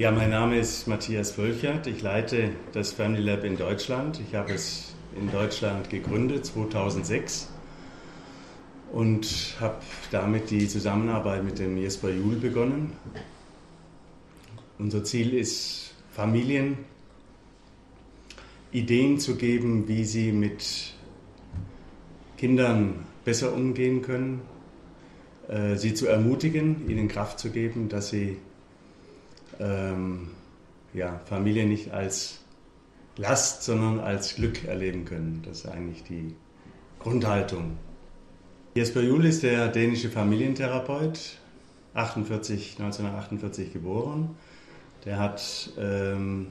Ja, mein Name ist Matthias Völchert. Ich leite das Family Lab in Deutschland. Ich habe es in Deutschland gegründet 2006 und habe damit die Zusammenarbeit mit dem Jesper Juhl begonnen. Unser Ziel ist, Familien Ideen zu geben, wie sie mit Kindern besser umgehen können, äh, sie zu ermutigen, ihnen Kraft zu geben, dass sie ähm, ja, Familie nicht als Last, sondern als Glück erleben können. Das ist eigentlich die Grundhaltung. Jesper Juhl ist der dänische Familientherapeut, 48, 1948 geboren. Der hat ähm,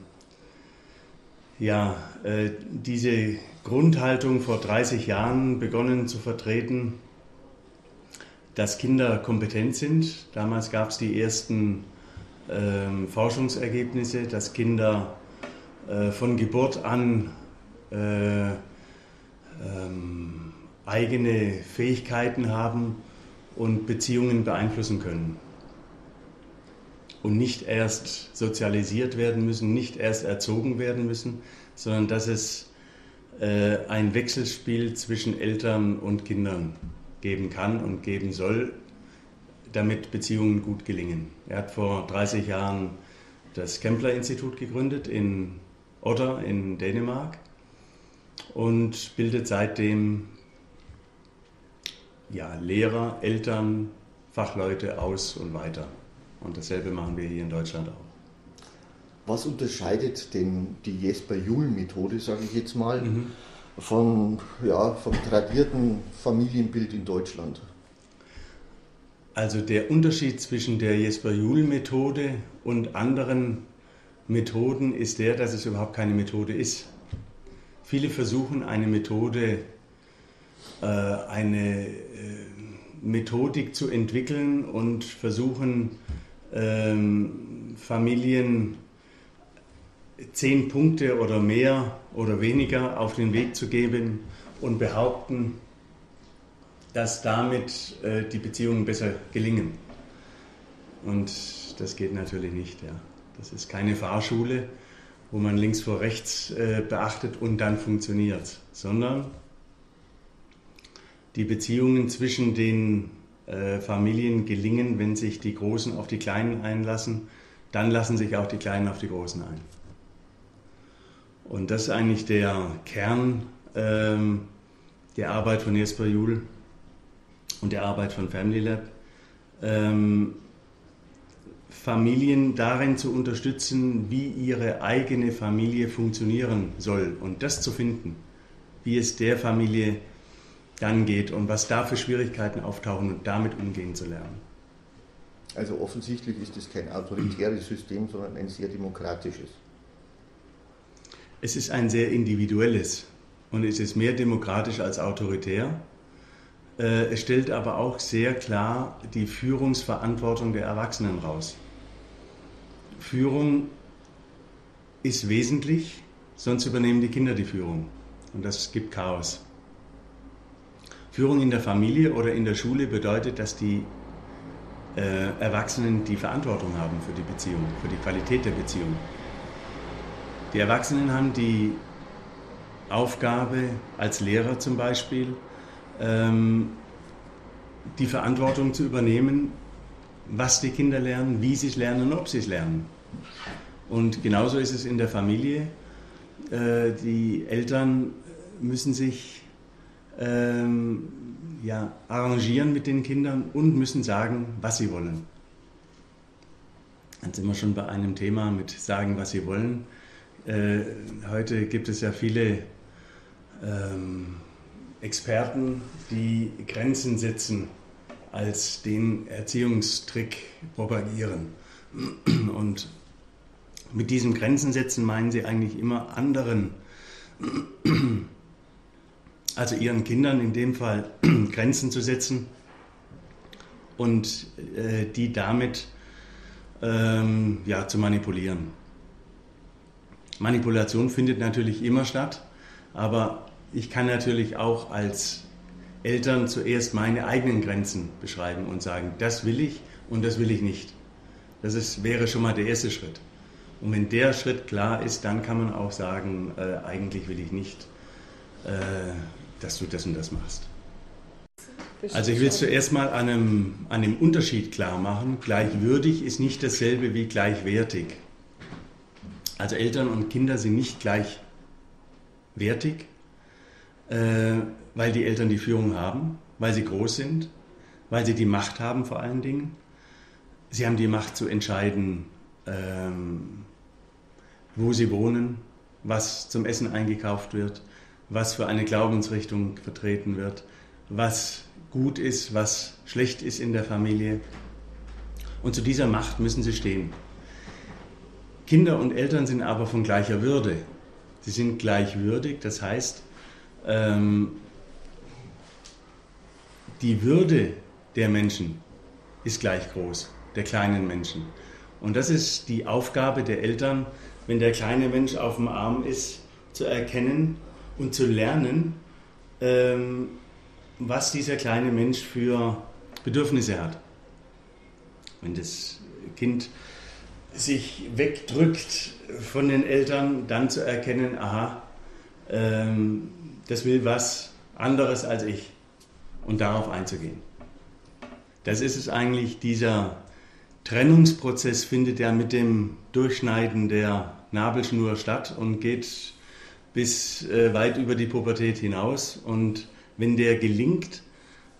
ja, äh, diese Grundhaltung vor 30 Jahren begonnen zu vertreten, dass Kinder kompetent sind. Damals gab es die ersten äh, Forschungsergebnisse, dass Kinder äh, von Geburt an äh, ähm, eigene Fähigkeiten haben und Beziehungen beeinflussen können. Und nicht erst sozialisiert werden müssen, nicht erst erzogen werden müssen, sondern dass es äh, ein Wechselspiel zwischen Eltern und Kindern geben kann und geben soll, damit Beziehungen gut gelingen. Er hat vor 30 Jahren das Kempler-Institut gegründet in Odder in Dänemark und bildet seitdem ja, Lehrer, Eltern, Fachleute aus und weiter. Und dasselbe machen wir hier in Deutschland auch. Was unterscheidet denn die Jesper-Juhl-Methode, sage ich jetzt mal, mhm. von, ja, vom tradierten Familienbild in Deutschland? Also der Unterschied zwischen der Jesper-Juhl-Methode und anderen Methoden ist der, dass es überhaupt keine Methode ist. Viele versuchen eine Methode, äh, eine äh, Methodik zu entwickeln und versuchen ähm, Familien zehn Punkte oder mehr oder weniger auf den Weg zu geben und behaupten, dass damit äh, die Beziehungen besser gelingen. Und das geht natürlich nicht. Ja. Das ist keine Fahrschule, wo man links vor rechts äh, beachtet und dann funktioniert, sondern die Beziehungen zwischen den äh, Familien gelingen, wenn sich die Großen auf die Kleinen einlassen, dann lassen sich auch die Kleinen auf die Großen ein. Und das ist eigentlich der Kern ähm, der Arbeit von Jesper Juhl und der Arbeit von Family Lab. Ähm, Familien darin zu unterstützen, wie ihre eigene Familie funktionieren soll und das zu finden, wie es der Familie dann geht und was da für Schwierigkeiten auftauchen und damit umgehen zu lernen. Also offensichtlich ist es kein autoritäres System, sondern ein sehr demokratisches. Es ist ein sehr individuelles und es ist mehr demokratisch als autoritär. Äh, es stellt aber auch sehr klar die Führungsverantwortung der Erwachsenen raus. Führung ist wesentlich, sonst übernehmen die Kinder die Führung und das gibt Chaos. Führung in der Familie oder in der Schule bedeutet, dass die äh, Erwachsenen die Verantwortung haben für die Beziehung, für die Qualität der Beziehung. Die Erwachsenen haben die Aufgabe, als Lehrer zum Beispiel, die Verantwortung zu übernehmen, was die Kinder lernen, wie sie es lernen und ob sie es lernen. Und genauso ist es in der Familie. Äh, die Eltern müssen sich ähm, ja, arrangieren mit den Kindern und müssen sagen, was sie wollen. Dann sind wir schon bei einem Thema mit sagen, was sie wollen. Äh, heute gibt es ja viele ähm, Experten, die Grenzen setzen als den Erziehungstrick propagieren. Und mit diesem Grenzen setzen meinen sie eigentlich immer anderen, also ihren Kindern in dem Fall Grenzen zu setzen und äh, die damit ähm, ja, zu manipulieren. Manipulation findet natürlich immer statt, aber ich kann natürlich auch als Eltern zuerst meine eigenen Grenzen beschreiben und sagen, das will ich und das will ich nicht. Das ist, wäre schon mal der erste Schritt. Und wenn der Schritt klar ist, dann kann man auch sagen, äh, eigentlich will ich nicht, äh, dass du das und das machst. Also ich will zuerst mal an einem, an einem Unterschied klar machen. Gleichwürdig ist nicht dasselbe wie gleichwertig. Also Eltern und Kinder sind nicht gleichwertig, weil die Eltern die Führung haben, weil sie groß sind, weil sie die Macht haben vor allen Dingen. Sie haben die Macht zu entscheiden, ähm, wo sie wohnen, was zum Essen eingekauft wird, was für eine Glaubensrichtung vertreten wird, was gut ist, was schlecht ist in der Familie. Und zu dieser Macht müssen sie stehen. Kinder und Eltern sind aber von gleicher Würde. Sie sind gleichwürdig, das heißt, ähm, die Würde der Menschen ist gleich groß, der kleinen Menschen. Und das ist die Aufgabe der Eltern, wenn der kleine Mensch auf dem Arm ist, zu erkennen und zu lernen, ähm, was dieser kleine Mensch für Bedürfnisse hat. Wenn das Kind sich wegdrückt von den Eltern, dann zu erkennen, aha, ähm, das will was anderes als ich. Und darauf einzugehen. Das ist es eigentlich, dieser Trennungsprozess findet ja mit dem Durchschneiden der Nabelschnur statt und geht bis äh, weit über die Pubertät hinaus. Und wenn der gelingt,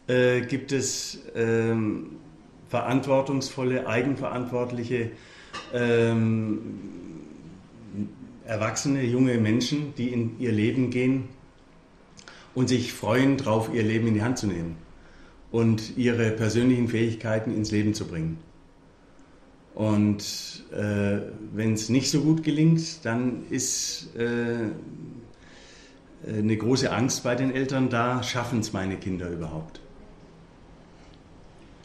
äh, gibt es ähm, verantwortungsvolle, eigenverantwortliche ähm, erwachsene, junge Menschen, die in ihr Leben gehen und sich freuen darauf, ihr Leben in die Hand zu nehmen und ihre persönlichen Fähigkeiten ins Leben zu bringen. Und äh, wenn es nicht so gut gelingt, dann ist äh, äh, eine große Angst bei den Eltern da, schaffen es meine Kinder überhaupt?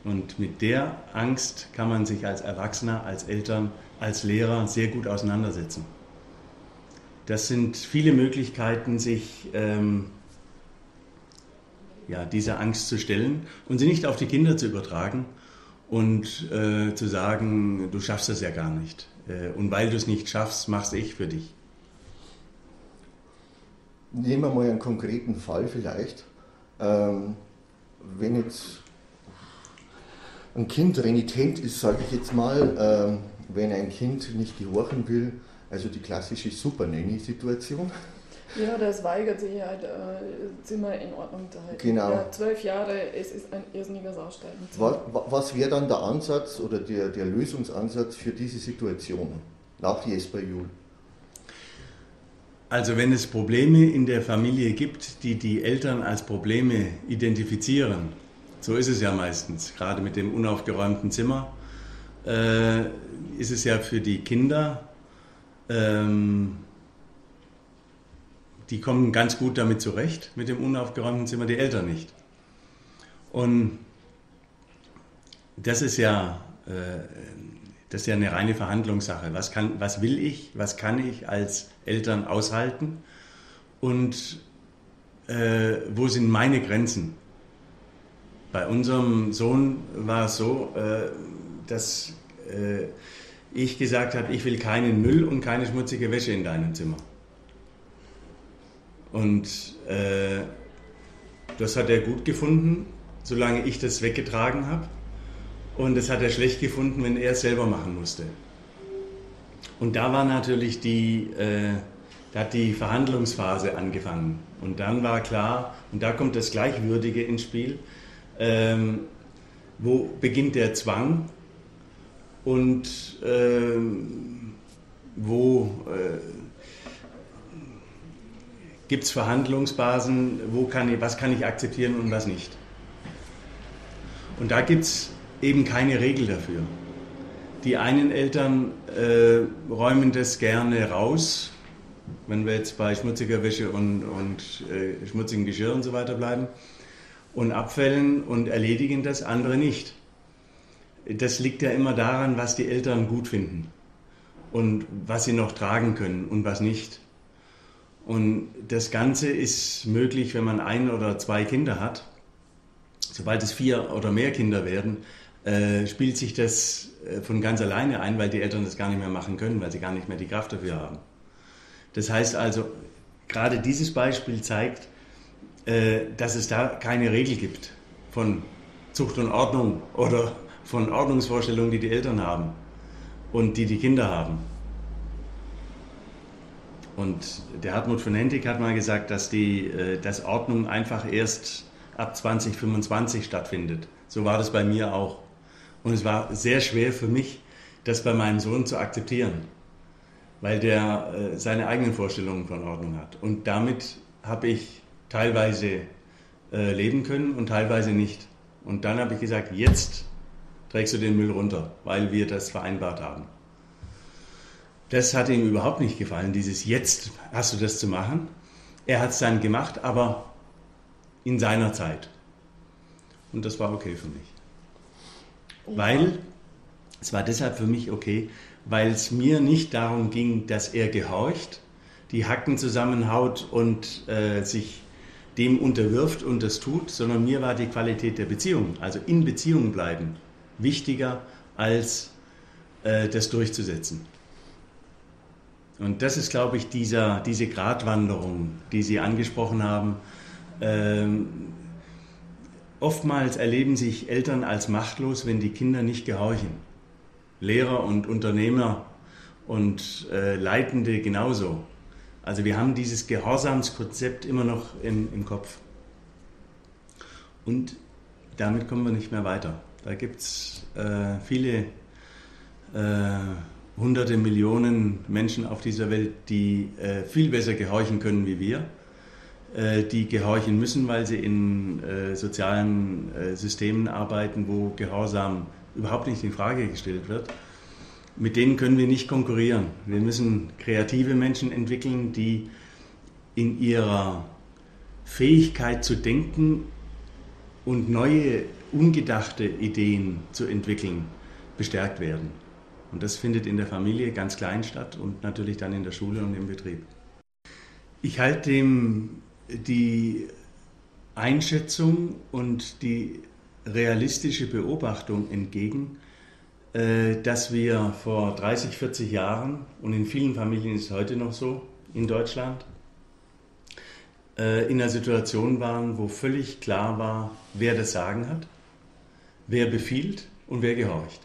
Und mit der Angst kann man sich als Erwachsener, als Eltern, als Lehrer sehr gut auseinandersetzen. Das sind viele Möglichkeiten, sich ähm, ja, dieser Angst zu stellen und sie nicht auf die Kinder zu übertragen und äh, zu sagen, du schaffst das ja gar nicht. Äh, und weil du es nicht schaffst, mach's ich für dich. Nehmen wir mal einen konkreten Fall vielleicht. Ähm, wenn jetzt ein Kind renitent ist, sage ich jetzt mal, ähm, wenn ein Kind nicht gehorchen will, also die klassische Super-Nanny-Situation. Ja, das weigert sich halt, äh, Zimmer in Ordnung zu halten. Genau. Ja, zwölf Jahre, es ist ein irrsinniges Aussteigen. Was, was wäre dann der Ansatz oder der, der Lösungsansatz für diese Situation nach Jesper Juhl? Also wenn es Probleme in der Familie gibt, die die Eltern als Probleme identifizieren, so ist es ja meistens, gerade mit dem unaufgeräumten Zimmer, äh, ist es ja für die Kinder, ähm, die kommen ganz gut damit zurecht, mit dem unaufgeräumten Zimmer, die Eltern nicht. Und das ist ja äh, das ist ja eine reine Verhandlungssache. Was, kann, was will ich, was kann ich als Eltern aushalten und äh, wo sind meine Grenzen? Bei unserem Sohn war es so, äh, dass äh, ich gesagt habe, ich will keinen Müll und keine schmutzige Wäsche in deinem Zimmer. Und äh, das hat er gut gefunden, solange ich das weggetragen habe. Und das hat er schlecht gefunden, wenn er es selber machen musste. Und da war natürlich die, äh, da hat die Verhandlungsphase angefangen. Und dann war klar, und da kommt das Gleichwürdige ins Spiel, ähm, wo beginnt der Zwang und ähm, wo äh, gibt es Verhandlungsbasen, wo kann ich, was kann ich akzeptieren und was nicht. Und da gibt es eben keine Regel dafür. Die einen Eltern äh, räumen das gerne raus, wenn wir jetzt bei schmutziger Wäsche und, und äh, schmutzigen Geschirr und so weiter bleiben, und Abfällen und erledigen das, andere nicht. Das liegt ja immer daran, was die Eltern gut finden und was sie noch tragen können und was nicht. Und das Ganze ist möglich, wenn man ein oder zwei Kinder hat. Sobald es vier oder mehr Kinder werden, äh, spielt sich das äh, von ganz alleine ein, weil die Eltern das gar nicht mehr machen können, weil sie gar nicht mehr die Kraft dafür haben. Das heißt also, gerade dieses Beispiel zeigt, äh, dass es da keine Regel gibt von Zucht und Ordnung oder von Ordnungsvorstellungen, die die Eltern haben und die die Kinder haben. Und der Hartmut von Hentig hat mal gesagt, dass die äh, dass Ordnung einfach erst ab 2025 stattfindet. So war das bei mir auch. Und es war sehr schwer für mich, das bei meinem Sohn zu akzeptieren, weil der äh, seine eigenen Vorstellungen von Ordnung hat. Und damit habe ich teilweise äh, leben können und teilweise nicht. Und dann habe ich gesagt, jetzt trägst du den Müll runter, weil wir das vereinbart haben. Das hat ihm überhaupt nicht gefallen, dieses Jetzt hast du das zu machen. Er hat es dann gemacht, aber in seiner Zeit. Und das war okay für mich. Ja. Weil, es war deshalb für mich okay, weil es mir nicht darum ging, dass er gehorcht, die Hacken zusammenhaut und äh, sich dem unterwirft und das tut, sondern mir war die Qualität der Beziehung, also in Beziehung bleiben, wichtiger als äh, das durchzusetzen. Und das ist, glaube ich, dieser, diese Gratwanderung, die Sie angesprochen haben. Ähm, oftmals erleben sich Eltern als machtlos, wenn die Kinder nicht gehorchen. Lehrer und Unternehmer und äh, Leitende genauso. Also wir haben dieses Gehorsamskonzept immer noch im, im Kopf. Und damit kommen wir nicht mehr weiter. Da gibt es äh, viele äh, hunderte Millionen Menschen auf dieser Welt, die äh, viel besser gehorchen können wie wir, äh, die gehorchen müssen, weil sie in äh, sozialen äh, Systemen arbeiten, wo Gehorsam überhaupt nicht in Frage gestellt wird. Mit denen können wir nicht konkurrieren. Wir müssen kreative Menschen entwickeln, die in ihrer Fähigkeit zu denken und neue, ungedachte Ideen zu entwickeln bestärkt werden. Und das findet in der Familie ganz klein statt und natürlich dann in der Schule und im Betrieb. Ich halte dem die Einschätzung und die realistische Beobachtung entgegen, äh, dass wir vor 30, 40 Jahren, und in vielen Familien ist es heute noch so in Deutschland, äh, in einer Situation waren, wo völlig klar war, wer das Sagen hat, wer befiehlt und wer gehorcht.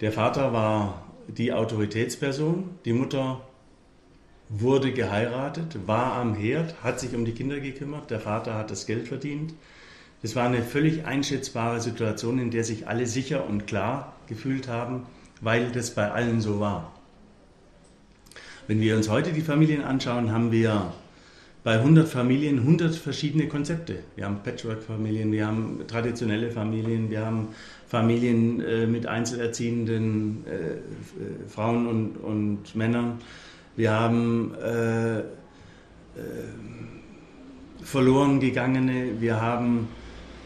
Der Vater war die Autoritätsperson, die Mutter wurde geheiratet, war am Herd, hat sich um die Kinder gekümmert, der Vater hat das Geld verdient. Das war eine völlig einschätzbare Situation, in der sich alle sicher und klar gefühlt haben, weil das bei allen so war. Wenn wir uns heute die Familien anschauen, haben wir bei 100 Familien 100 verschiedene Konzepte. Wir haben Patchwork-Familien, wir haben traditionelle Familien, wir haben Familien äh, mit einzelerziehenden äh, äh, Frauen und, und Männern. Wir haben äh, äh, verloren gegangene, wir haben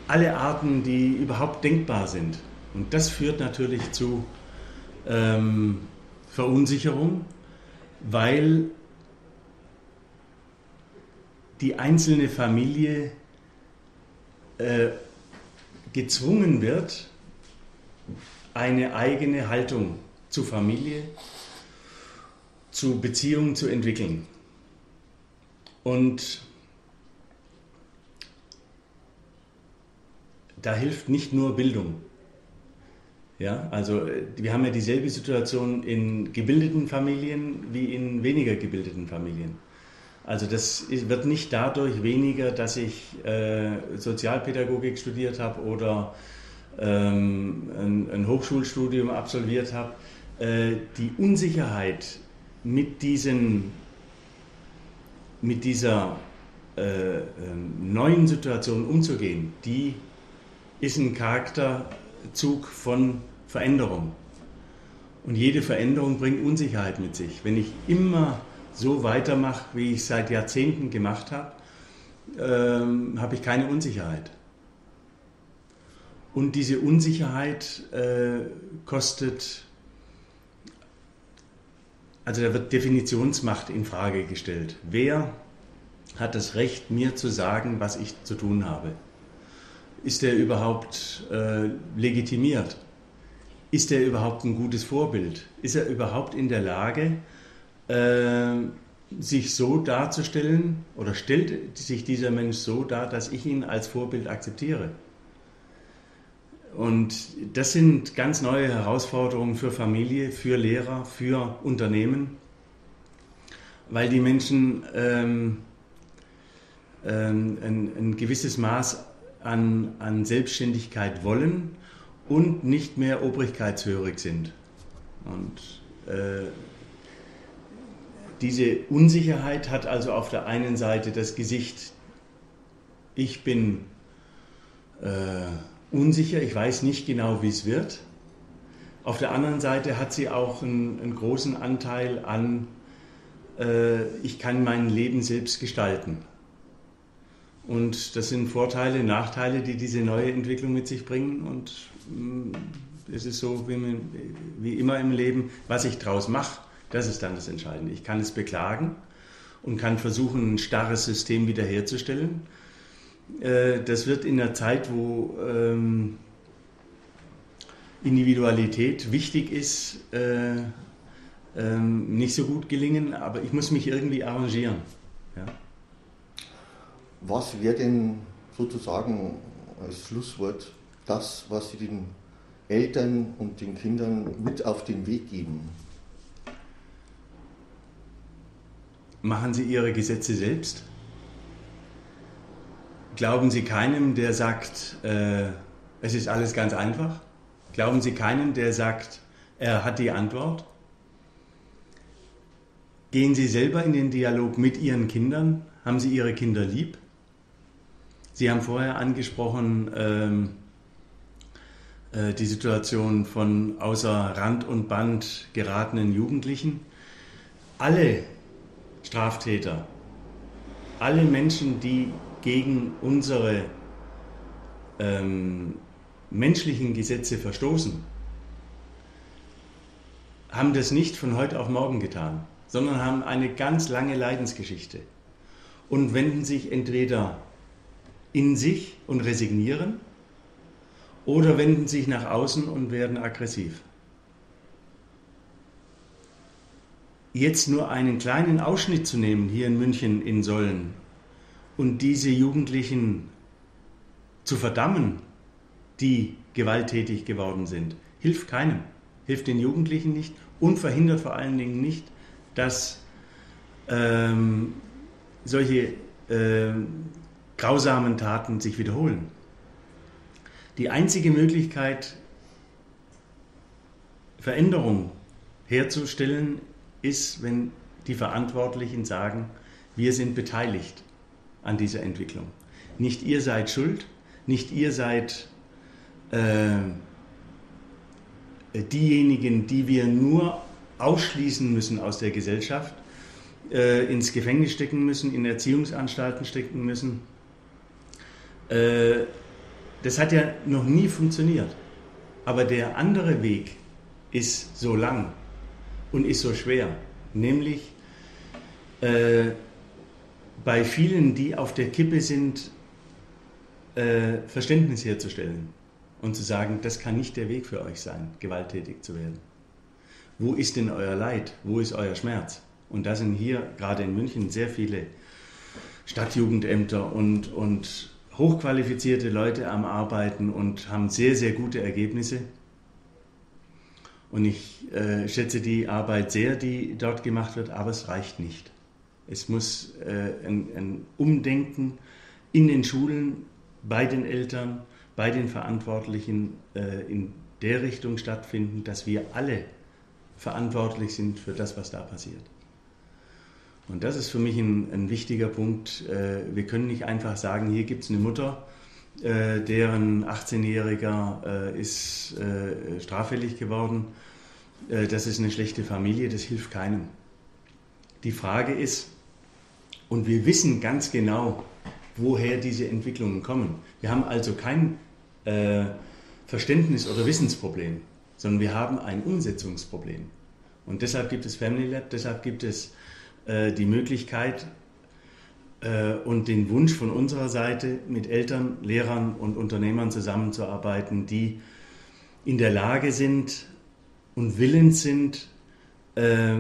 alle Arten, die überhaupt denkbar sind. Und das führt natürlich zu ähm, Verunsicherung, weil die einzelne Familie äh, gezwungen wird, eine eigene Haltung zu Familie, zu Beziehungen zu entwickeln. Und da hilft nicht nur Bildung. Ja, also wir haben ja dieselbe Situation in gebildeten Familien wie in weniger gebildeten Familien. Also das wird nicht dadurch weniger, dass ich äh, Sozialpädagogik studiert habe oder ähm, ein, ein, Hochschulstudium absolviert habe, äh, die Unsicherheit mit, diesen, mit dieser äh, ähm, neuen Situation umzugehen, die ist ein Charakterzug von Veränderung. Und jede Veränderung bringt Unsicherheit mit sich. Wenn ich immer so weitermache, wie ich seit Jahrzehnten gemacht habe, ähm, habe ich keine Unsicherheit. Und diese Unsicherheit äh, kostet, also da wird Definitionsmacht in Frage gestellt. Wer hat das Recht, mir zu sagen, was ich zu tun habe? ist er überhaupt äh, legitimiert? Ist er überhaupt ein gutes Vorbild? Ist er überhaupt in der Lage, sich so darzustellen oder stellt sich dieser Mensch so dar, dass ich ihn als Vorbild akzeptiere? Und das sind ganz neue Herausforderungen für Familie, für Lehrer, für Unternehmen, weil die Menschen ähm, ähm, ein, ein, gewisses Maß an, an Selbstständigkeit wollen und nicht mehr obrigkeitshörig sind. Und äh, diese Unsicherheit hat also auf der einen Seite das Gesicht, ich bin äh, unsicher, ich weiß nicht genau, wie es wird. Auf der anderen Seite hat sie auch einen, einen großen Anteil an, äh, ich kann mein Leben selbst gestalten. Und das sind Vorteile, Nachteile, die diese neue Entwicklung mit sich bringen. Und mh, mm, es ist so wie, wie immer im Leben, was ich daraus mache, das ist dann das Entscheidende. Ich kann es beklagen und kann versuchen, ein starres System wiederherzustellen. Äh, das wird in der Zeit, wo ähm, Individualität wichtig ist, äh, ähm, nicht so gut gelingen, aber ich muss mich irgendwie arrangieren. Ja. Was wäre denn sozusagen als Schlusswort das, was Sie den Eltern und den Kindern mit auf den Weg geben? Machen Sie Ihre Gesetze selbst? Glauben Sie keinem, der sagt, äh, es ist alles ganz einfach? Glauben Sie keinem, der sagt, er hat die Antwort? Gehen Sie selber in den Dialog mit Ihren Kindern? Haben Sie Ihre Kinder lieb? Sie haben vorher angesprochen ähm, äh, die Situation von außer Rand und Band geratenen Jugendlichen. Alle Straftäter, alle Menschen, die gegen unsere ähm, menschlichen Gesetze verstoßen, haben das nicht von heute auf morgen getan, sondern haben eine ganz lange Leidensgeschichte und wenden sich entweder in sich und resignieren oder wenden sich nach außen und werden aggressiv. Jetzt nur einen kleinen Ausschnitt zu nehmen hier in München in Sollen und diese Jugendlichen zu verdammen, die gewalttätig geworden sind, hilft keinem, hilft den Jugendlichen nicht und verhindert vor allen Dingen nicht, dass ähm, solche ähm, grausamen Taten sich wiederholen. Die einzige Möglichkeit, Veränderung herzustellen, ist, wenn die Verantwortlichen sagen, wir sind beteiligt an dieser Entwicklung. Nicht ihr seid schuld, nicht ihr seid äh, diejenigen, die wir nur ausschließen müssen aus der Gesellschaft, äh, ins Gefängnis stecken müssen, in Erziehungsanstalten stecken müssen. Äh, das hat ja noch nie funktioniert. Aber der andere Weg ist so lang und ist so schwer, nämlich äh, bei vielen, die auf der Kippe sind, äh, Verständnis herzustellen und zu sagen, das kann nicht der Weg für euch sein, gewalttätig zu werden. Wo ist denn euer Leid? Wo ist euer Schmerz? Und da sind hier gerade in München sehr viele Stadtjugendämter und, und hochqualifizierte Leute am Arbeiten und haben sehr, sehr gute Ergebnisse. Und ich äh, schätze die Arbeit sehr, die dort gemacht wird, aber es reicht nicht. Es muss äh, ein, ein, Umdenken in den Schulen, bei den Eltern, bei den Verantwortlichen äh, in der Richtung stattfinden, dass wir alle verantwortlich sind für das, was da passiert. Und das ist für mich ein, ein wichtiger Punkt. Äh, wir können nicht einfach sagen, hier gibt es eine Mutter, äh, deren 18-Jähriger äh, ist straffällig geworden. Das ist eine schlechte Familie, das hilft keinem. Die Frage ist, und wir wissen ganz genau, woher diese Entwicklungen kommen. Wir haben also kein äh, Verständnis- oder Wissensproblem, sondern wir haben ein Umsetzungsproblem. Und deshalb gibt es Family Lab, deshalb gibt es äh, die Möglichkeit, äh, und den Wunsch von unserer Seite, mit Eltern, Lehrern und Unternehmern zusammenzuarbeiten, die in der Lage sind und willens sind, äh,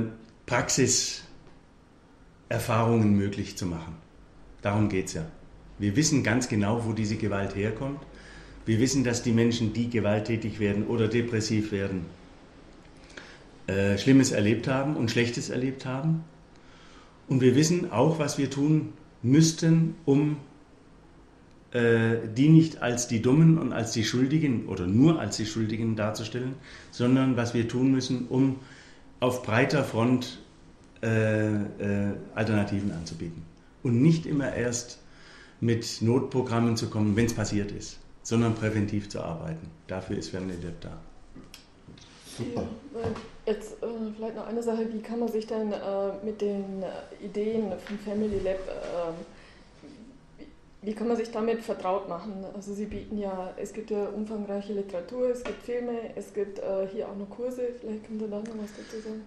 Praxiserfahrungen möglich zu machen. Darum geht es ja. Wir wissen ganz genau, wo diese Gewalt herkommt. Wir wissen, dass die Menschen, die gewalttätig werden oder depressiv werden, äh, Schlimmes erlebt haben und Schlechtes erlebt haben. Und wir wissen auch, was wir tun müssten, um äh, die nicht als die Dummen und als die Schuldigen oder nur als die Schuldigen darzustellen, sondern was wir tun müssen, um auf breiter Front äh, äh, Alternativen anzubieten. Und nicht immer erst mit Notprogrammen zu kommen, wenn es passiert ist, sondern präventiv zu arbeiten. Dafür ist Family Lab da. Super. Jetzt vielleicht noch eine Sache, wie kann man sich denn äh, mit den äh, Ideen vom Family Lab, äh, wie kann man sich damit vertraut machen? Also Sie bieten ja, es gibt ja umfangreiche Literatur, es gibt Filme, es gibt äh, hier auch noch Kurse, vielleicht können Sie da noch was dazu sagen.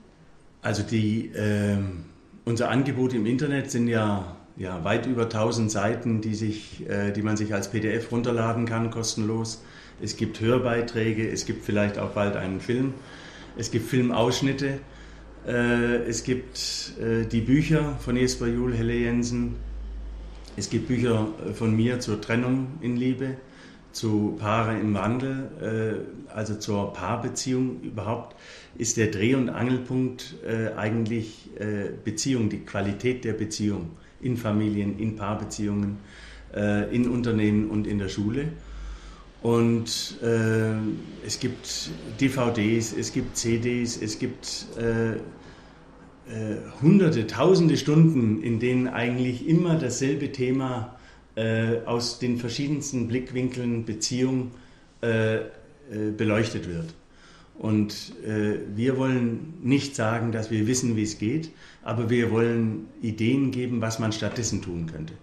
Also die, ähm, unser Angebot im Internet sind ja ja, weit über 1000 Seiten, die, sich, äh, die man sich als PDF runterladen kann, kostenlos. Es gibt Hörbeiträge, es gibt vielleicht auch bald einen Film, es gibt Filmausschnitte, äh, es gibt äh, die Bücher von Jesper Juhl, Helle Jensen, es gibt Bücher äh, von mir zur Trennung in Liebe, zu Paare im Wandel, also zur Paarbeziehung überhaupt, ist der Dreh- und Angelpunkt eigentlich Beziehung, die Qualität der Beziehung in Familien, in Paarbeziehungen, in Unternehmen und in der Schule. Und äh, es gibt DVDs, es gibt CDs, es gibt äh, äh, hunderte, tausende Stunden, in denen eigentlich immer dasselbe Thema äh, aus den verschiedensten Blickwinkeln Beziehung äh, beleuchtet wird. Und äh, wir wollen nicht sagen, dass wir wissen, wie es geht, aber wir wollen Ideen geben, was man stattdessen tun könnte.